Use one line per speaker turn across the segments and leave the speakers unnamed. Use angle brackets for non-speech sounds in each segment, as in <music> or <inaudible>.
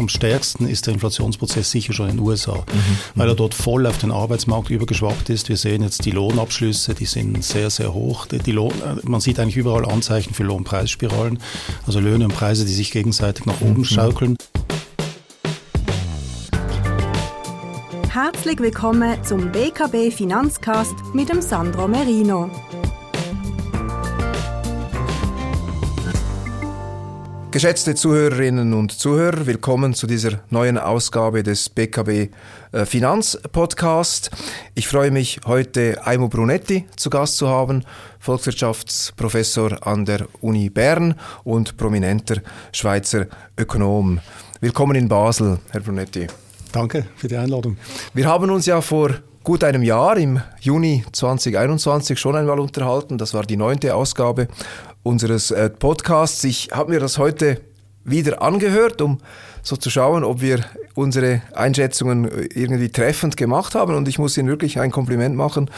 am stärksten ist der Inflationsprozess sicher schon in den USA, mhm. weil er dort voll auf den Arbeitsmarkt übergeschwappt ist. Wir sehen jetzt die Lohnabschlüsse, die sind sehr, sehr hoch. Die, die Lohn, man sieht eigentlich überall Anzeichen für Lohnpreisspiralen, also Löhne und Preise, die sich gegenseitig nach oben mhm. schaukeln.
Herzlich willkommen zum BKB Finanzcast mit dem Sandro Merino.
Geschätzte Zuhörerinnen und Zuhörer, willkommen zu dieser neuen Ausgabe des BKB äh, Finanzpodcast. Ich freue mich, heute Aimo Brunetti zu Gast zu haben, Volkswirtschaftsprofessor an der Uni Bern und prominenter Schweizer Ökonom. Willkommen in Basel, Herr Brunetti.
Danke für die Einladung.
Wir haben uns ja vor gut einem Jahr, im Juni 2021, schon einmal unterhalten. Das war die neunte Ausgabe unseres äh, Podcasts. Ich habe mir das heute wieder angehört, um so zu schauen, ob wir unsere Einschätzungen irgendwie treffend gemacht haben. Und ich muss Ihnen wirklich ein Kompliment machen.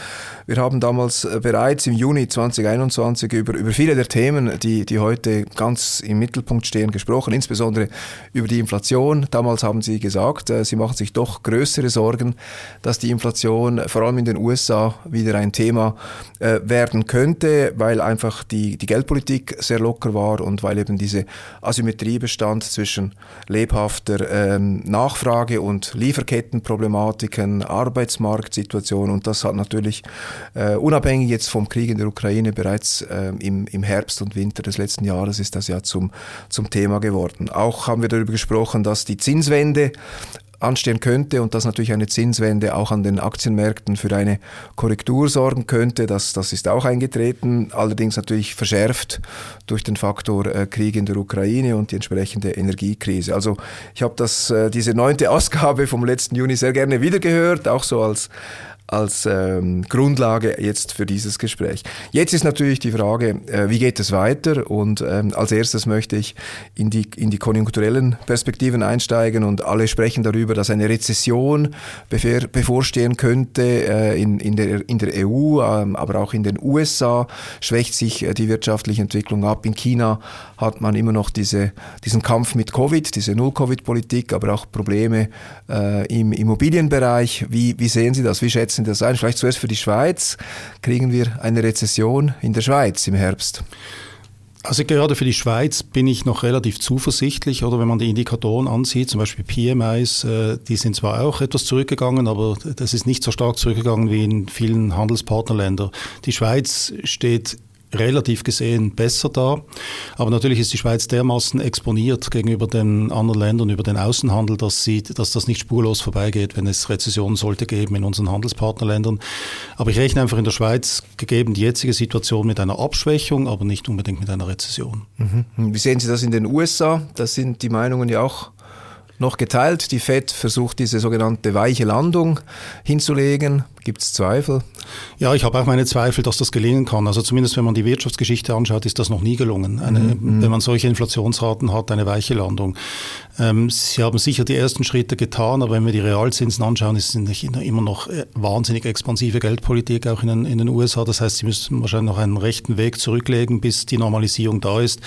Wir haben damals äh, bereits im Juni 2021 über, über viele der Themen, die, die heute ganz im Mittelpunkt stehen, gesprochen, insbesondere über die Inflation. Damals haben Sie gesagt, äh, Sie machen sich doch größere Sorgen, dass die Inflation vor allem in den USA wieder ein Thema äh, werden könnte, weil einfach die, die Geldpolitik sehr locker war und weil eben diese Asymmetrie bestand zwischen lebhafter ähm, Nachfrage und Lieferkettenproblematiken, Arbeitsmarktsituation und das hat natürlich äh, unabhängig jetzt vom Krieg in der Ukraine bereits äh, im, im Herbst und Winter des letzten Jahres ist das ja zum, zum Thema geworden. Auch haben wir darüber gesprochen, dass die Zinswende anstehen könnte und dass natürlich eine Zinswende auch an den Aktienmärkten für eine Korrektur sorgen könnte. Das, das ist auch eingetreten, allerdings natürlich verschärft durch den Faktor äh, Krieg in der Ukraine und die entsprechende Energiekrise. Also ich habe das äh, diese neunte <laughs> Ausgabe vom letzten Juni sehr gerne wiedergehört, auch so als als ähm, Grundlage jetzt für dieses Gespräch. Jetzt ist natürlich die Frage, äh, wie geht es weiter? Und ähm, als erstes möchte ich in die, in die konjunkturellen Perspektiven einsteigen und alle sprechen darüber, dass eine Rezession bevor, bevorstehen könnte äh, in, in, der, in der EU, ähm, aber auch in den USA schwächt sich äh, die wirtschaftliche Entwicklung ab. In China hat man immer noch diese, diesen Kampf mit Covid, diese Null-Covid-Politik, aber auch Probleme äh, im Immobilienbereich. Wie, wie sehen Sie das? Wie schätzen Sie das ein? Vielleicht zuerst für die Schweiz. Kriegen wir eine Rezession in der Schweiz im Herbst?
Also gerade für die Schweiz bin ich noch relativ zuversichtlich, oder wenn man die Indikatoren ansieht, zum Beispiel PMIs, äh, die sind zwar auch etwas zurückgegangen, aber das ist nicht so stark zurückgegangen wie in vielen Handelspartnerländern. Die Schweiz steht relativ gesehen besser da. Aber natürlich ist die Schweiz dermaßen exponiert gegenüber den anderen Ländern über den Außenhandel, dass, sie, dass das nicht spurlos vorbeigeht, wenn es Rezessionen sollte geben in unseren Handelspartnerländern. Aber ich rechne einfach in der Schweiz, gegeben die jetzige Situation, mit einer Abschwächung, aber nicht unbedingt mit einer Rezession.
Mhm. Wie sehen Sie das in den USA? Da sind die Meinungen ja auch noch geteilt. Die Fed versucht diese sogenannte weiche Landung hinzulegen. Gibt es Zweifel?
Ja, ich habe auch meine Zweifel, dass das gelingen kann. Also zumindest wenn man die Wirtschaftsgeschichte anschaut, ist das noch nie gelungen. Eine, mhm. Wenn man solche Inflationsraten hat, eine weiche Landung. Ähm, Sie haben sicher die ersten Schritte getan, aber wenn wir die Realzinsen anschauen, ist es immer noch äh, wahnsinnig expansive Geldpolitik auch in den, in den USA. Das heißt, Sie müssen wahrscheinlich noch einen rechten Weg zurücklegen, bis die Normalisierung da ist.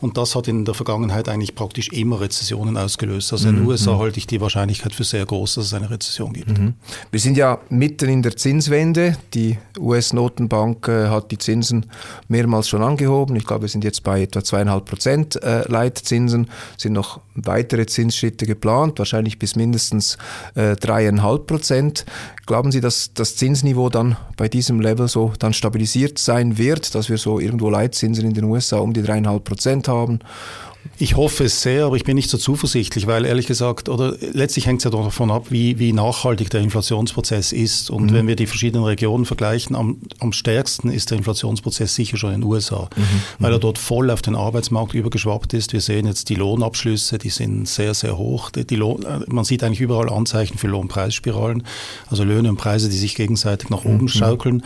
Und das hat in der Vergangenheit eigentlich praktisch immer Rezessionen ausgelöst. Also in den mhm. USA mhm. halte ich die Wahrscheinlichkeit für sehr groß, dass es eine Rezession gibt.
Mhm. Wir sind ja mitten in in der Zinswende. Die US-Notenbank äh, hat die Zinsen mehrmals schon angehoben. Ich glaube, wir sind jetzt bei etwa zweieinhalb Prozent äh, Leitzinsen. Sind noch weitere Zinsschritte geplant, wahrscheinlich bis mindestens äh, dreieinhalb Prozent. Glauben Sie, dass das Zinsniveau dann bei diesem Level so dann stabilisiert sein wird, dass wir so irgendwo Leitzinsen in den USA um die dreieinhalb Prozent haben?
Ich hoffe es sehr, aber ich bin nicht so zuversichtlich, weil ehrlich gesagt, oder letztlich hängt es ja davon ab, wie, wie nachhaltig der Inflationsprozess ist. Und mhm. wenn wir die verschiedenen Regionen vergleichen, am, am stärksten ist der Inflationsprozess sicher schon in den USA, mhm. weil er dort voll auf den Arbeitsmarkt übergeschwappt ist. Wir sehen jetzt die Lohnabschlüsse, die sind sehr, sehr hoch. Die, die Lohn, man sieht eigentlich überall Anzeichen für Lohnpreisspiralen, also Löhne und Preise, die sich gegenseitig nach oben mhm. schaukeln.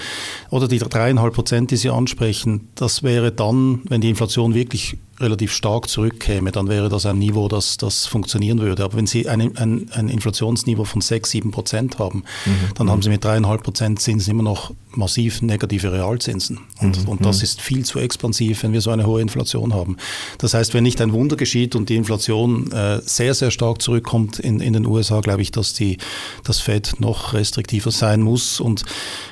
Oder die dreieinhalb Prozent, die Sie ansprechen, das wäre dann, wenn die Inflation wirklich relativ stark zurückkäme, dann wäre das ein Niveau, das, das funktionieren würde. Aber wenn Sie ein, ein, ein Inflationsniveau von 6, 7 Prozent haben, mhm. dann haben Sie mit dreieinhalb Prozent Zinsen immer noch massiv negative Realzinsen. Und, mhm. und das mhm. ist viel zu expansiv, wenn wir so eine hohe Inflation haben. Das heißt, wenn nicht ein Wunder geschieht und die Inflation äh, sehr, sehr stark zurückkommt in, in den USA, glaube ich, dass die, das Fed noch restriktiver sein muss. Und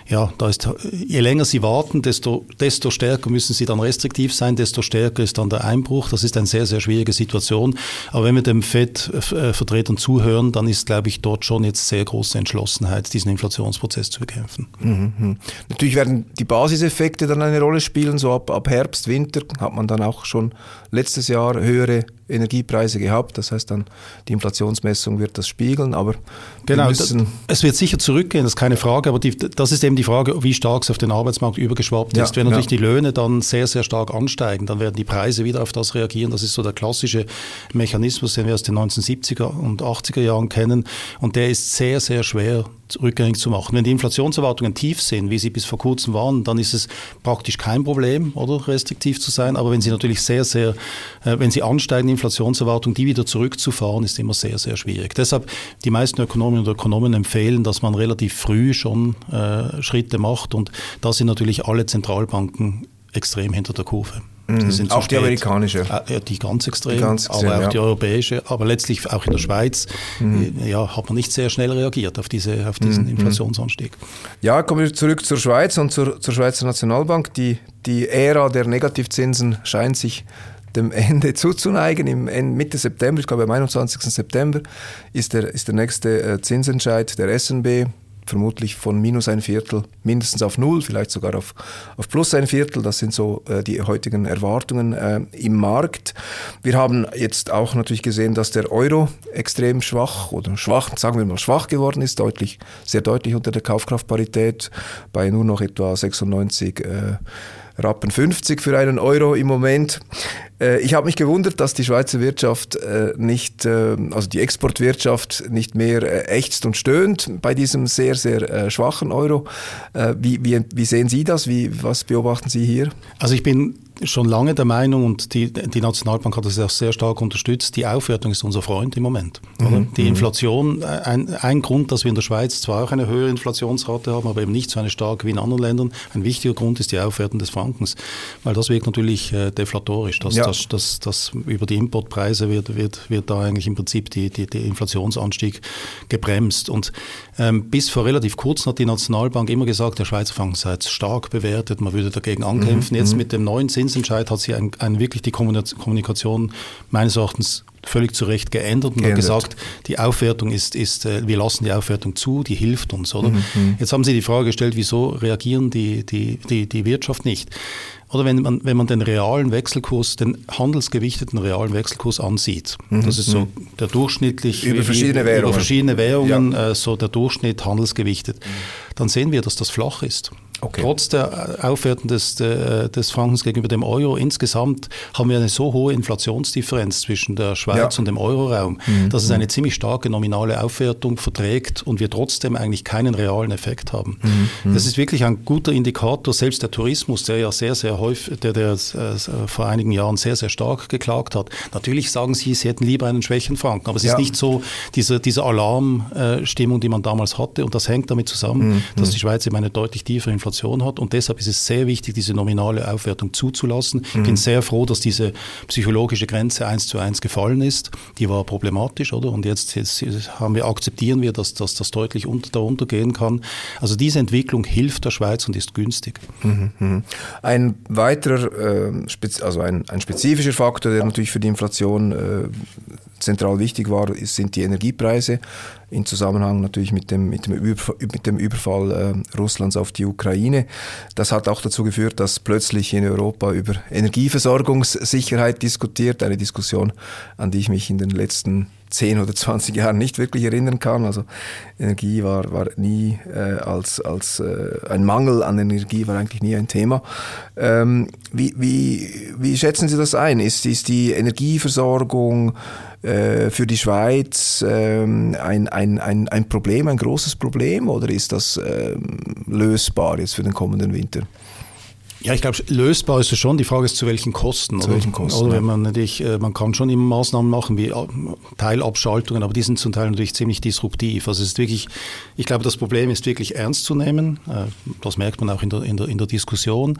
ja, da ist, je länger sie warten, desto, desto stärker müssen sie dann restriktiv sein, desto stärker ist dann der Einbruch. Das ist eine sehr, sehr schwierige Situation. Aber wenn wir dem Fed-Vertretern äh, zuhören, dann ist, glaube ich, dort schon jetzt sehr große Entschlossenheit, diesen Inflationsprozess zu bekämpfen. Mhm.
mhm. Natürlich werden die Basiseffekte dann eine Rolle spielen, so ab, ab Herbst, Winter hat man dann auch schon letztes Jahr höhere Energiepreise gehabt. Das heißt dann, die Inflationsmessung wird das spiegeln, aber
genau, müssen es wird sicher zurückgehen, das ist keine Frage, aber die, das ist eben die Frage, wie stark es auf den Arbeitsmarkt übergeschwappt ja, ist. Wenn natürlich ja. die Löhne dann sehr, sehr stark ansteigen, dann werden die Preise wieder auf das reagieren. Das ist so der klassische Mechanismus, den wir aus den 1970er und 80er Jahren kennen und der ist sehr, sehr schwer rückgängig zu machen. Wenn die Inflationserwartungen tief sind, wie sie bis vor kurzem waren, dann ist es praktisch kein Problem, oder restriktiv zu sein. Aber wenn sie natürlich sehr, sehr, äh, wenn sie ansteigen, die Inflationserwartungen, die wieder zurückzufahren, ist immer sehr, sehr schwierig. Deshalb die meisten Ökonominnen und Ökonomen empfehlen, dass man relativ früh schon äh, Schritte macht. Und da sind natürlich alle Zentralbanken extrem hinter der Kurve.
Mhm. Auch die amerikanische.
Äh, die ganz extrem, die ganz extrem aber auch ja. die europäische, aber letztlich auch in der Schweiz mhm. Äh, ja, hat man nicht sehr schnell reagiert auf, diese, auf diesen mhm. Inflationsanstieg.
Ja, kommen wir zurück zur Schweiz und zur, zur Schweizer Nationalbank. Die, die Ära der Negativzinsen scheint sich dem Ende <laughs> zuzuneigen. Im Mitte September, ich glaube am 21. September, ist der, ist der nächste äh, Zinsentscheid der SNB vermutlich von minus ein Viertel mindestens auf null, vielleicht sogar auf, auf plus ein Viertel. Das sind so äh, die heutigen Erwartungen äh, im Markt. Wir haben jetzt auch natürlich gesehen, dass der Euro extrem schwach oder schwach, sagen wir mal schwach geworden ist, deutlich, sehr deutlich unter der Kaufkraftparität bei nur noch etwa 96 äh, Rappen 50 für einen Euro im Moment. Äh, ich habe mich gewundert, dass die Schweizer Wirtschaft äh, nicht, äh, also die Exportwirtschaft nicht mehr ächzt und stöhnt bei diesem sehr, sehr schwachen Euro. Wie, wie, wie sehen Sie das? Wie, was beobachten Sie hier?
Also ich bin schon lange der Meinung und die, die Nationalbank hat das auch sehr stark unterstützt, die Aufwertung ist unser Freund im Moment. Mhm. Die mhm. Inflation, ein, ein Grund, dass wir in der Schweiz zwar auch eine höhere Inflationsrate haben, aber eben nicht so eine starke wie in anderen Ländern. Ein wichtiger Grund ist die Aufwertung des Frankens, weil das wirkt natürlich äh, deflatorisch. Das, ja. das, das, das, über die Importpreise wird, wird, wird da eigentlich im Prinzip die, die, die Inflationsanstieg gebremst. Und ähm, bis vor relativ kurzem hat die Nationalbank immer gesagt, der Schweizer Franken sei stark bewertet, man würde dagegen ankämpfen. Mhm. Jetzt mhm. mit dem neuen Zins Zinsentscheid hat sich ein, ein wirklich die Kommunikation meines Erachtens völlig zu Recht geändert und geändert. hat gesagt, die Aufwertung ist, ist, äh, wir lassen die Aufwertung zu, die hilft uns, oder? Mhm, mhm. Jetzt haben Sie die Frage gestellt, wieso reagieren die, die, die, die Wirtschaft nicht? Oder wenn man, wenn man den realen Wechselkurs, den handelsgewichteten realen Wechselkurs ansieht, mhm. das ist so mhm. der durchschnittlich
über verschiedene Währungen, über
verschiedene Währungen ja. äh, so der Durchschnitt handelsgewichtet, mhm. dann sehen wir, dass das flach ist. Okay. Trotz der Aufwertung des, des Frankens gegenüber dem Euro insgesamt haben wir eine so hohe Inflationsdifferenz zwischen der Schweiz ja. und dem Euroraum, mhm. dass es eine mhm. ziemlich starke nominale Aufwertung verträgt und wir trotzdem eigentlich keinen realen Effekt haben. Mhm. Das ist wirklich ein guter Indikator. Selbst der Tourismus, der ja sehr, sehr häufig, der, der äh, vor einigen Jahren sehr, sehr stark geklagt hat. Natürlich sagen Sie, Sie hätten lieber einen schwächen Franken, aber es ja. ist nicht so diese, diese Alarmstimmung, die man damals hatte und das hängt damit zusammen, mhm. dass die Schweiz eben eine deutlich tiefere Inflation Inflation hat. Und deshalb ist es sehr wichtig, diese nominale Aufwertung zuzulassen. Ich bin mhm. sehr froh, dass diese psychologische Grenze eins zu eins gefallen ist. Die war problematisch, oder? Und jetzt, jetzt haben wir, akzeptieren wir, dass, dass das deutlich unter, darunter gehen kann. Also diese Entwicklung hilft der Schweiz und ist günstig. Mhm,
mhm. Ein weiterer, äh, also ein, ein spezifischer Faktor, der natürlich für die Inflation äh, zentral wichtig war, sind die Energiepreise in Zusammenhang natürlich mit dem, mit dem, Überfall, mit dem Überfall äh, Russlands auf die Ukraine. Das hat auch dazu geführt, dass plötzlich in Europa über Energieversorgungssicherheit diskutiert, eine Diskussion, an die ich mich in den letzten 10 oder 20 Jahren nicht wirklich erinnern kann. Also Energie war, war nie äh, als, als äh, ein Mangel an Energie war eigentlich nie ein Thema. Ähm, wie, wie, wie schätzen Sie das ein? Ist, ist die Energieversorgung äh, für die Schweiz ähm, ein, ein, ein, ein Problem, ein großes Problem oder ist das ähm, lösbar jetzt für den kommenden Winter?
Ja, ich glaube, lösbar ist es schon. Die Frage ist, zu welchen Kosten.
Zu
oder?
welchen Kosten,
Oder wenn man natürlich, äh, man kann schon immer Maßnahmen machen wie äh, Teilabschaltungen, aber die sind zum Teil natürlich ziemlich disruptiv. Also es ist wirklich, ich glaube, das Problem ist wirklich ernst zu nehmen. Äh, Das merkt man auch in der, in der, in der Diskussion.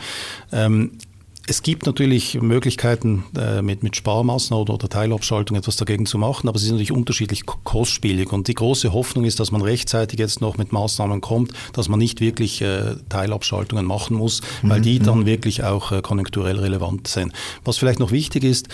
Es gibt natürlich Möglichkeiten, äh, mit, mit Sparmaßnahmen oder, oder Teilabschaltung etwas dagegen zu machen, aber sie sind natürlich unterschiedlich ko- kostspielig. Und die große Hoffnung ist, dass man rechtzeitig jetzt noch mit Maßnahmen kommt, dass man nicht wirklich äh, Teilabschaltungen machen muss, weil die dann wirklich auch äh, konjunkturell relevant sind. Was vielleicht noch wichtig ist,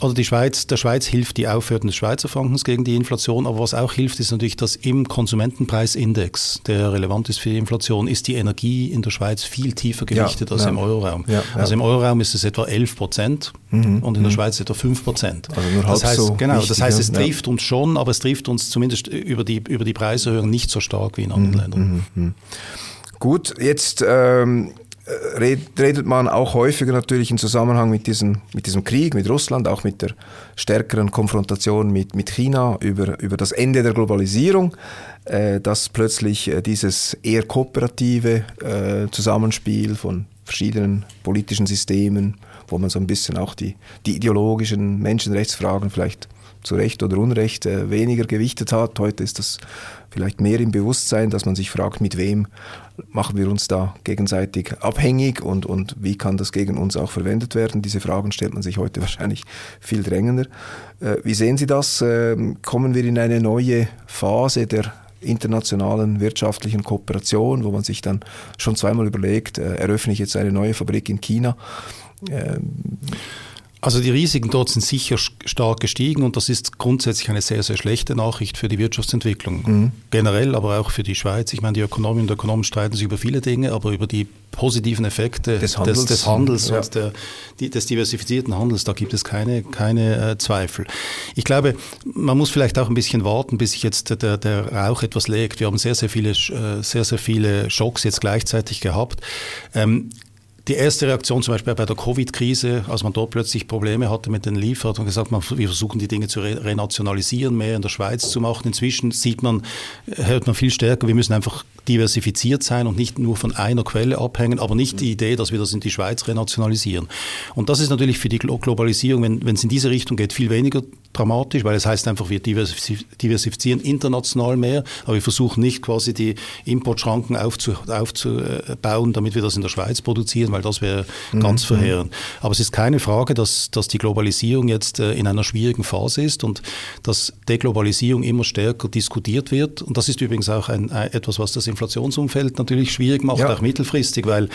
also die Schweiz, der Schweiz hilft die Aufwertung des Schweizer Frankens gegen die Inflation, aber was auch hilft, ist natürlich, dass im Konsumentenpreisindex, der relevant ist für die Inflation, ist die Energie in der Schweiz viel tiefer gewichtet
Ja,
als
ja.
im Euroraum.
Ja.
Also im Euroraum ist es etwa 11 Prozent und in der Schweiz etwa 5 Prozent.
Also nur halb
das heißt,
so
genau, das heißt, es trifft uns schon, aber es trifft uns zumindest über die, über die Preiserhöhung nicht so stark wie in anderen Ländern.
Gut, jetzt ähm, äh, redet man auch häufiger natürlich im Zusammenhang mit diesem, mit diesem Krieg mit Russland, auch mit der stärkeren Konfrontation mit, mit China über, über das Ende der Globalisierung, äh, dass plötzlich äh, dieses eher kooperative äh, Zusammenspiel von verschiedenen politischen Systemen, wo man so ein bisschen auch die, die ideologischen Menschenrechtsfragen vielleicht zu Recht oder Unrecht äh, weniger gewichtet hat. Heute ist das vielleicht mehr im Bewusstsein, dass man sich fragt, mit wem machen wir uns da gegenseitig abhängig und, und wie kann das gegen uns auch verwendet werden. Diese Fragen stellt man sich heute <laughs> wahrscheinlich viel drängender. Äh, wie sehen Sie das? Ähm, kommen wir in eine neue Phase der internationalen wirtschaftlichen Kooperation, wo man sich dann schon zweimal überlegt, äh, eröffne ich jetzt eine neue Fabrik in China? Ähm,
Also die Risiken dort sind sicher stark gestiegen und das ist grundsätzlich eine sehr, sehr schlechte Nachricht für die Wirtschaftsentwicklung. Generell, aber auch für die Schweiz. Ich meine, die Ökonomen und Ökonomen streiten sich über viele Dinge, aber über die positiven Effekte
Des Handels.
des, des Handels
Ja.
und der, die, des diversifizierten Handels, da gibt es keine, keine äh, Zweifel. Ich glaube, man muss vielleicht auch ein bisschen warten, bis sich jetzt der, der Rauch etwas legt. Wir haben sehr, sehr viele, äh, sehr, sehr viele Schocks jetzt gleichzeitig gehabt. Ähm, die erste Reaktion zum Beispiel bei der Covid-Krise, als man dort plötzlich Probleme hatte mit den hat man gesagt, man, wir versuchen die Dinge zu re renationalisieren, mehr in der Schweiz zu machen. Inzwischen sieht man, hört man viel stärker, wir müssen einfach diversifiziert sein und nicht nur von einer Quelle abhängen, aber nicht die Idee, dass wir das in die Schweiz renationalisieren. Und das ist natürlich für die Glo Globalisierung, wenn es in diese Richtung geht, viel weniger dramatisch, weil es heißt einfach, wir diversif- diversifizieren international mehr, aber wir versuchen nicht quasi die Importschranken aufzu, aufzubauen, damit wir das in der Schweiz produzieren, weil das wäre ganz verheerend. Aber es ist keine Frage, dass, dass die Globalisierung jetzt äh, in einer schwierigen Phase ist und dass Deglobalisierung immer stärker diskutiert wird. Und das ist übrigens auch ein, etwas, was das Inflationsumfeld natürlich schwierig macht,
Ja.
auch mittelfristig, weil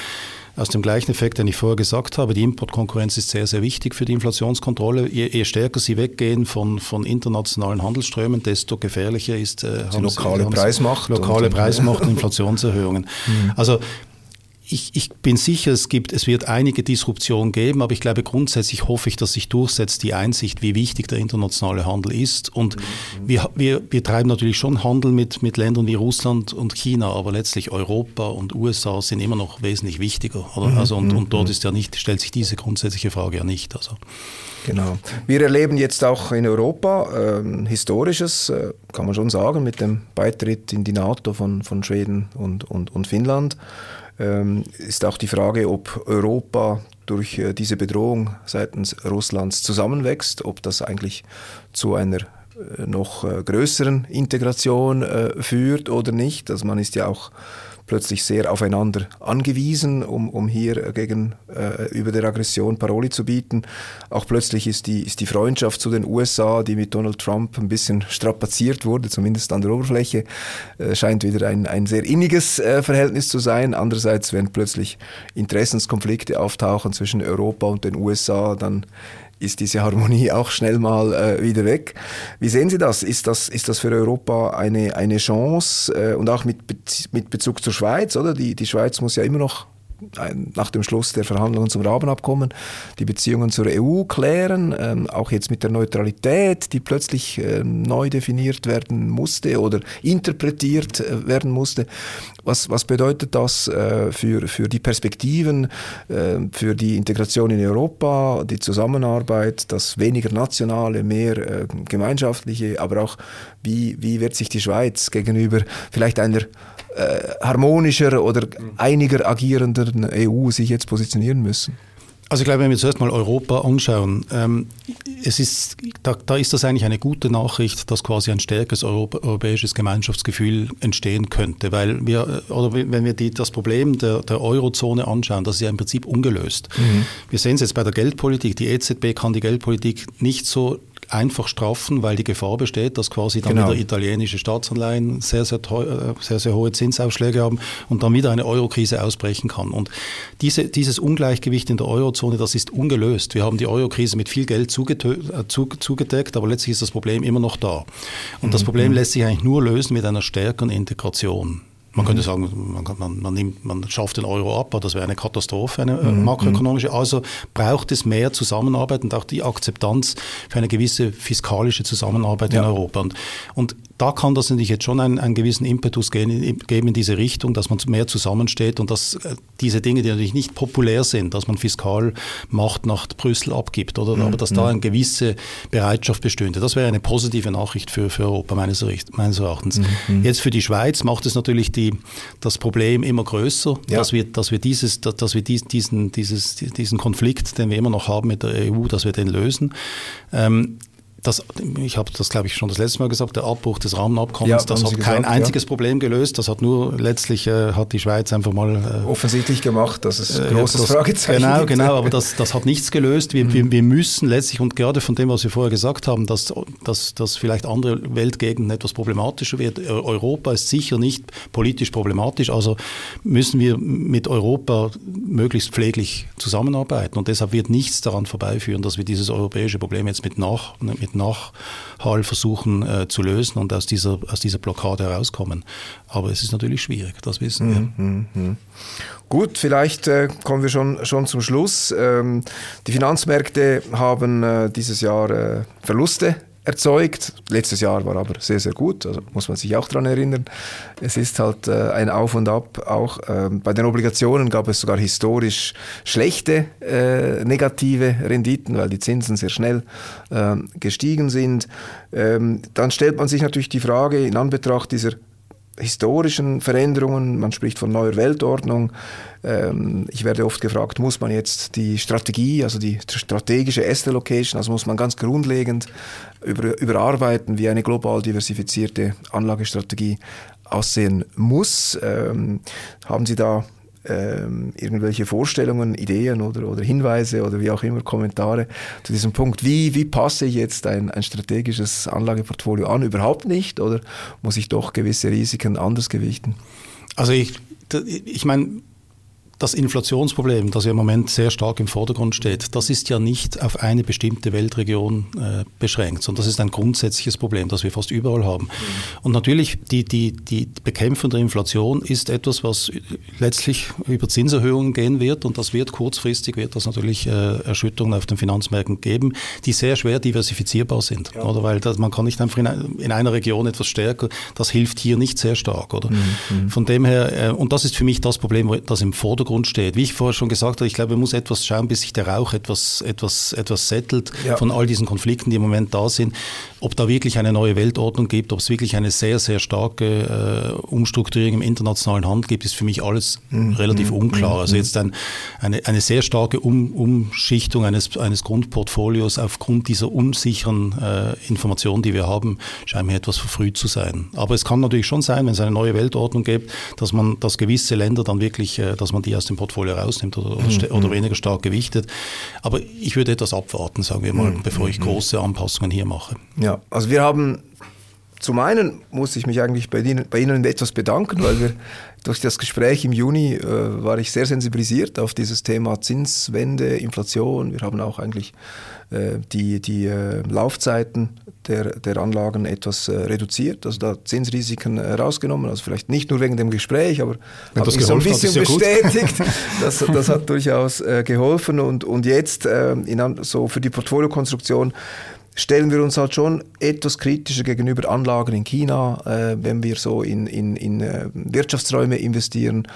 aus dem gleichen Effekt, den ich vorher gesagt habe, die Importkonkurrenz ist sehr, sehr wichtig für die Inflationskontrolle. Je, je stärker sie weggehen von, von internationalen Handelsströmen, desto gefährlicher ist äh,
Die lokale Preismacht
lokale
und-
Preismacht und Inflationserhöhungen. <laughs> Also ich, ich bin sicher, es, gibt, es wird einige Disruptionen geben, aber ich glaube grundsätzlich hoffe ich, dass sich durchsetzt die Einsicht, wie wichtig der internationale Handel ist. Und wir, wir, wir treiben natürlich schon Handel mit, mit Ländern wie Russland und China, aber letztlich Europa und USA sind immer noch wesentlich wichtiger. Oder? Also, und, und dort ist ja nicht, stellt sich diese grundsätzliche Frage ja nicht. Also.
Genau. Wir erleben jetzt auch in Europa ähm, Historisches, äh, kann man schon sagen, mit dem Beitritt in die NATO von, von Schweden und, und, und Finnland. Ähm, ist auch die Frage, ob Europa durch äh, diese Bedrohung seitens Russlands zusammenwächst, ob das eigentlich zu einer noch äh, größeren Integration äh, führt oder nicht. Also man ist ja auch plötzlich sehr aufeinander angewiesen, um, um hier gegen äh, über der Aggression Paroli zu bieten. Auch plötzlich ist die, ist die Freundschaft zu den USA, die mit Donald Trump ein bisschen strapaziert wurde, zumindest an der Oberfläche, äh, scheint wieder ein, ein sehr inniges äh, Verhältnis zu sein. Andererseits, wenn plötzlich Interessenskonflikte auftauchen zwischen Europa und den USA, dann ist diese Harmonie <laughs> auch schnell mal äh, wieder weg. Wie sehen Sie das? Ist das, ist das für Europa eine, eine Chance äh, und auch mit, mit Bezug zur Schweiz, oder? Die, die Schweiz muss ja immer noch nach dem Schluss der Verhandlungen zum Rahmenabkommen die Beziehungen zur EU klären, ähm, auch jetzt mit der Neutralität, die plötzlich äh, neu definiert werden musste oder interpretiert äh, werden musste. Was, was bedeutet das äh, für, für die Perspektiven, äh, für die Integration in Europa, die Zusammenarbeit, das weniger nationale, mehr äh, gemeinschaftliche, aber auch wie, wie wird sich die Schweiz gegenüber vielleicht einer äh, harmonischer oder einiger agierender EU sich jetzt positionieren müssen?
Also ich glaube, wenn wir zuerst mal Europa anschauen, ähm, es ist, da, da, ist das eigentlich eine gute Nachricht, dass quasi ein stärkeres Europa, europäisches Gemeinschaftsgefühl entstehen könnte, weil wir, oder wenn wir die, das Problem der, der Eurozone anschauen, das ist ja im Prinzip ungelöst. Mhm. Wir sehen es jetzt bei der Geldpolitik, die EZB kann die Geldpolitik nicht so einfach straffen, weil die Gefahr besteht, dass quasi dann genau. wieder italienische Staatsanleihen sehr, sehr, teuer, äh, sehr, sehr hohe Zinsaufschläge haben und dann wieder eine Eurokrise ausbrechen kann. Und diese, dieses Ungleichgewicht in der Eurozone, das ist ungelöst. Wir haben die Eurokrise mit viel Geld äh, zugedeckt, aber letztlich ist das Problem immer noch da. Und das mhm. Problem lässt sich eigentlich nur lösen mit einer stärkeren Integration. Man könnte mhm. sagen, man, man, man, nimmt, man schafft den Euro ab, aber das wäre eine Katastrophe, eine äh, mhm. makroökonomische. Also braucht es mehr Zusammenarbeit und auch die Akzeptanz für eine gewisse fiskalische Zusammenarbeit ja. in Europa. Und, und da kann das natürlich jetzt schon einen, einen gewissen Impetus geben, geben in diese Richtung, dass man mehr zusammensteht und dass äh, diese Dinge, die natürlich nicht populär sind, dass man fiskal Macht nach Brüssel abgibt, oder? Mhm. aber dass da eine gewisse Bereitschaft bestünde. Das wäre eine positive Nachricht für, für Europa meines, meines Erachtens. Mhm. Jetzt für die Schweiz macht es natürlich die, das Problem immer größer, ja. dass wir, dass wir, dieses, dass wir diesen, dieses, diesen Konflikt, den wir immer noch haben mit der EU, dass wir den lösen. Ähm, das, ich habe das, glaube ich, schon das letzte Mal gesagt, der Abbruch des Rahmenabkommens, ja, das hat gesagt, kein einziges ja. Problem gelöst. Das hat nur letztlich äh, hat die Schweiz einfach mal äh,
offensichtlich gemacht, dass es ein äh, großes das, Fragezeichen
Genau, gibt. genau, aber das, das hat nichts gelöst. Wir, mhm. wir, wir, müssen letztlich, und gerade von dem, was wir vorher gesagt haben, dass, dass, dass vielleicht andere Weltgegenden etwas problematischer wird. Europa ist sicher nicht politisch problematisch, also müssen wir mit Europa möglichst pfleglich zusammenarbeiten. Und deshalb wird nichts daran vorbeiführen, dass wir dieses europäische Problem jetzt mit, nach, mit mit Nachhall versuchen äh, zu lösen und aus dieser, aus dieser Blockade herauskommen. Aber es ist natürlich schwierig, das wissen wir. Mhm,
mh. Gut, vielleicht äh, kommen wir schon, schon zum Schluss. Ähm, die Finanzmärkte haben äh, dieses Jahr äh, Verluste erzeugt. Letztes Jahr war aber sehr, sehr gut, also muss man sich auch daran erinnern. Es ist halt äh, ein Auf und Ab. Auch ähm, bei den Obligationen gab es sogar historisch schlechte äh, negative Renditen, weil die Zinsen sehr schnell äh, gestiegen sind. Ähm, dann stellt man sich natürlich die Frage in Anbetracht dieser historischen Veränderungen, man spricht von neuer Weltordnung. Ähm, ich werde oft gefragt, muss man jetzt die Strategie, also die strategische Asset Allocation, also muss man ganz grundlegend über, überarbeiten, wie eine global diversifizierte Anlagestrategie aussehen muss. Ähm, haben Sie da ähm, irgendwelche Vorstellungen, Ideen oder, oder Hinweise oder wie auch immer Kommentare zu diesem Punkt. Wie, wie passe ich jetzt ein, ein strategisches Anlageportfolio an? Überhaupt nicht? Oder muss ich doch gewisse Risiken anders gewichten?
Also ich, ich meine, das Inflationsproblem, das ja im Moment sehr stark im Vordergrund steht, das ist ja nicht auf eine bestimmte Weltregion äh, beschränkt, sondern das ist ein grundsätzliches Problem, das wir fast überall haben. Mhm. Und natürlich, die, die, die Bekämpfung der Inflation ist etwas, was letztlich über Zinserhöhungen gehen wird und das wird kurzfristig, wird das natürlich äh, Erschütterungen auf den Finanzmärkten geben, die sehr schwer diversifizierbar sind. Ja. Oder weil das, man kann nicht einfach in, in, einer Region etwas stärker, das hilft hier nicht sehr stark. Oder? Mhm. mhm. Von dem her, äh, und das ist für mich das Problem, das im Vordergrund Vordergrund steht. Wie ich vorher schon gesagt habe, ich glaube, man muss etwas schauen, bis sich der Rauch etwas, etwas, etwas settelt ja. von all diesen Konflikten, die im Moment da sind. Ob da wirklich eine neue Weltordnung gibt, ob es wirklich eine sehr, sehr starke äh, Umstrukturierung im internationalen Handel gibt, ist für mich alles mhm. relativ mhm. unklar. Mhm. Also jetzt ein, eine, eine sehr starke um Umschichtung eines, eines Grundportfolios aufgrund dieser unsicheren äh, Informationen, die wir haben, scheint mir etwas verfrüht zu sein. Aber es kann natürlich schon sein, wenn es eine neue Weltordnung gibt, dass man, dass gewisse Länder dann wirklich, äh, dass man die aus dem Portfolio rausnimmt oder, oder, mhm. oder, weniger stark gewichtet. Aber ich würde etwas abwarten, sagen wir mal, mhm. bevor ich mhm. große Anpassungen hier mache.
Ja, also wir haben zum einen muss ich mich eigentlich bei Ihnen, bei Ihnen etwas bedanken, weil wir durch das Gespräch im Juni äh, war ich sehr sensibilisiert auf dieses Thema Zinswende, Inflation. Wir haben auch eigentlich äh, die, die äh, Laufzeiten der, der Anlagen etwas äh, reduziert, also da Zinsrisiken äh, rausgenommen, also vielleicht nicht nur wegen dem Gespräch, aber
hat mich so ein bisschen hat, bestätigt. <laughs>
das, das hat durchaus äh, geholfen und, und jetzt in, so für die Portfoliokonstruktion stellen wir uns halt schon etwas kritischer gegenüber Anlagen in China, äh, wenn wir so in, in, in äh, Wirtschaftsräume investieren.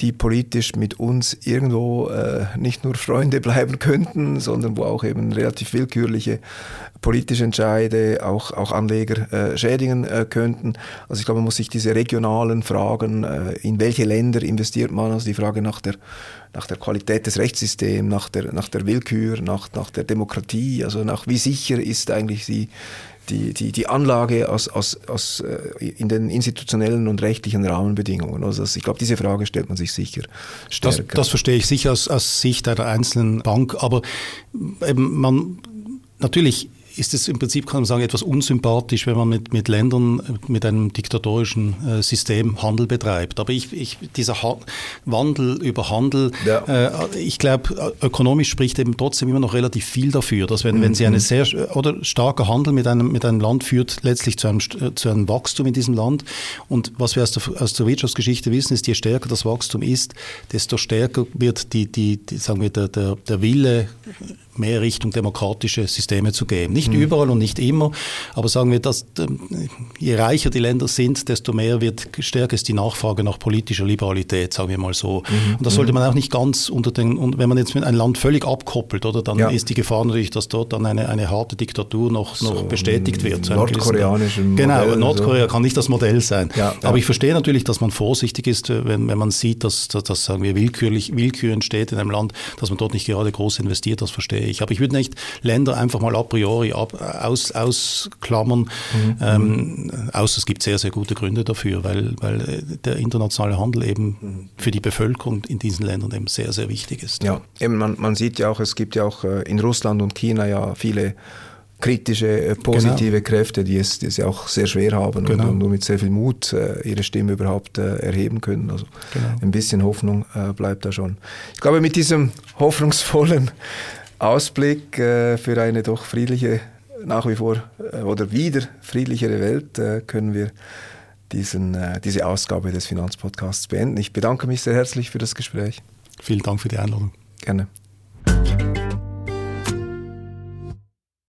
die politisch mit uns irgendwo äh, nicht nur Freunde <laughs> bleiben könnten, sondern wo auch eben relativ willkürliche politische Entscheide auch, auch Anleger äh, schädigen äh, könnten. Also ich glaube, man muss sich diese regionalen Fragen, äh, in welche Länder investiert man, also die Frage nach der, nach der Qualität des Rechtssystems, nach der, nach der Willkür, nach, nach der Demokratie, also nach wie sicher ist eigentlich die, die, die, die Anlage aus, aus, aus, äh, in den institutionellen und rechtlichen Rahmenbedingungen. Also ich glaube, diese Frage stellt man sich sicher
stärker. Das, das verstehe ich sicher aus, aus Sicht einer einzelnen Bank, aber eben man natürlich ist es im Prinzip, kann man sagen, etwas unsympathisch, wenn man mit, mit Ländern mit einem diktatorischen äh, System Handel betreibt. Aber ich, ich, dieser ha Wandel über Handel, ja. äh, ich glaube, ökonomisch spricht eben trotzdem immer noch relativ viel dafür, dass wenn, mhm. wenn Sie eine sehr oder starker Handel mit einem, mit einem Land führt, letztlich zu einem, zu einem Wachstum in diesem Land. Und was wir aus der, aus der Wirtschaftsgeschichte wissen, ist, je stärker das Wachstum ist, desto stärker wird die, die, die sagen wir, der, der, der Wille mehr Richtung demokratische Systeme zu gehen. Nicht mhm. überall und nicht immer, aber sagen wir, dass ähm, je reicher die Länder sind, desto mehr wird stärker ist die Nachfrage nach politischer Liberalität, sagen wir mal so. Mhm. Und das sollte mhm. man auch nicht ganz unter den, und wenn man jetzt einem Land völlig abkoppelt, oder, dann ja. ist die Gefahr natürlich, dass dort dann eine, eine harte Diktatur noch, so noch bestätigt wird.
Nordkoreanischen
Genau, Modell Nordkorea so. kann nicht das Modell sein. Ja, aber ich verstehe natürlich, dass man vorsichtig ist, wenn, wenn man sieht, dass, dass, dass sagen wir, willkürlich, Willkür entsteht in einem Land, dass man dort nicht gerade groß investiert, das verstehe ich. Aber ich würde nicht Länder einfach mal a priori ab, aus, ausklammern, mhm. ähm, außer es gibt sehr, sehr gute Gründe dafür, weil, weil der internationale Handel eben für die Bevölkerung in diesen Ländern eben sehr, sehr wichtig ist.
Ja, eben man, man sieht ja auch, es gibt ja auch äh, in Russland und China ja viele kritische, äh, positive genau. Kräfte, die es, die es ja auch sehr schwer haben genau. und nur mit sehr viel Mut äh, ihre Stimme überhaupt äh, erheben können. Also genau. ein bisschen Hoffnung äh, bleibt da schon. Ich glaube, mit diesem hoffnungsvollen Ausblick äh, für eine doch friedliche, nach wie vor äh, oder wieder friedlichere Welt äh, können wir diesen, diese Ausgabe des Finanzpodcasts beenden. Ich bedanke mich sehr herzlich für das Gespräch.
Vielen Dank für die Einladung.
Gerne.